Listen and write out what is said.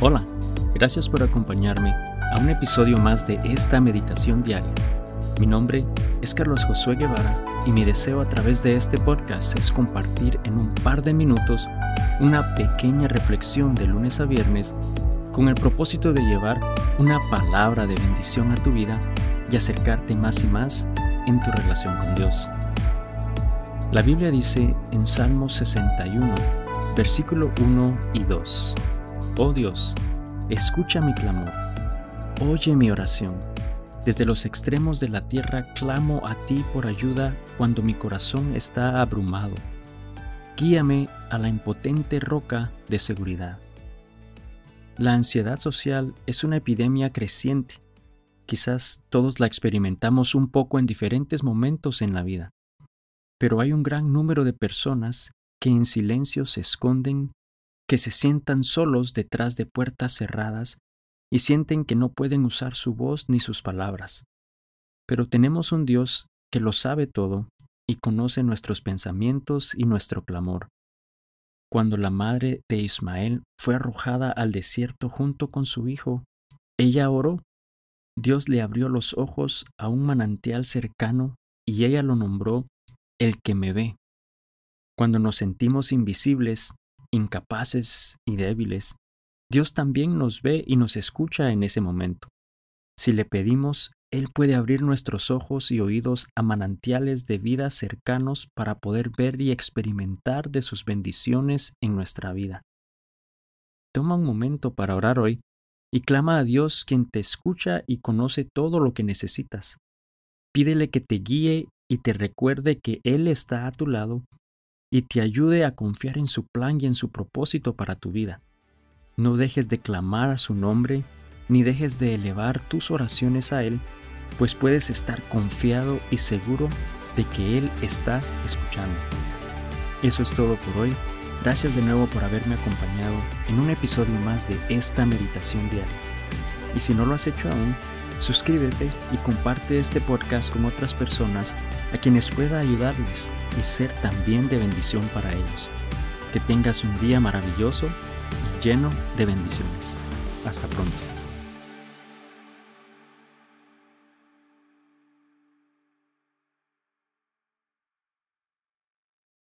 Hola, gracias por acompañarme a un episodio más de esta meditación diaria. Mi nombre es Carlos Josué Guevara y mi deseo a través de este podcast es compartir en un par de minutos una pequeña reflexión de lunes a viernes con el propósito de llevar una palabra de bendición a tu vida y acercarte más y más en tu relación con Dios. La Biblia dice en Salmo 61, versículo 1 y 2. Oh Dios, escucha mi clamor, oye mi oración. Desde los extremos de la tierra clamo a ti por ayuda cuando mi corazón está abrumado. Guíame a la impotente roca de seguridad. La ansiedad social es una epidemia creciente. Quizás todos la experimentamos un poco en diferentes momentos en la vida, pero hay un gran número de personas que en silencio se esconden que se sientan solos detrás de puertas cerradas y sienten que no pueden usar su voz ni sus palabras. Pero tenemos un Dios que lo sabe todo y conoce nuestros pensamientos y nuestro clamor. Cuando la madre de Ismael fue arrojada al desierto junto con su hijo, ella oró. Dios le abrió los ojos a un manantial cercano y ella lo nombró el que me ve. Cuando nos sentimos invisibles, incapaces y débiles, Dios también nos ve y nos escucha en ese momento. Si le pedimos, Él puede abrir nuestros ojos y oídos a manantiales de vida cercanos para poder ver y experimentar de sus bendiciones en nuestra vida. Toma un momento para orar hoy y clama a Dios quien te escucha y conoce todo lo que necesitas. Pídele que te guíe y te recuerde que Él está a tu lado y te ayude a confiar en su plan y en su propósito para tu vida. No dejes de clamar a su nombre, ni dejes de elevar tus oraciones a Él, pues puedes estar confiado y seguro de que Él está escuchando. Eso es todo por hoy. Gracias de nuevo por haberme acompañado en un episodio más de esta meditación diaria. Y si no lo has hecho aún, suscríbete y comparte este podcast con otras personas a quienes pueda ayudarles y ser también de bendición para ellos. Que tengas un día maravilloso y lleno de bendiciones. Hasta pronto.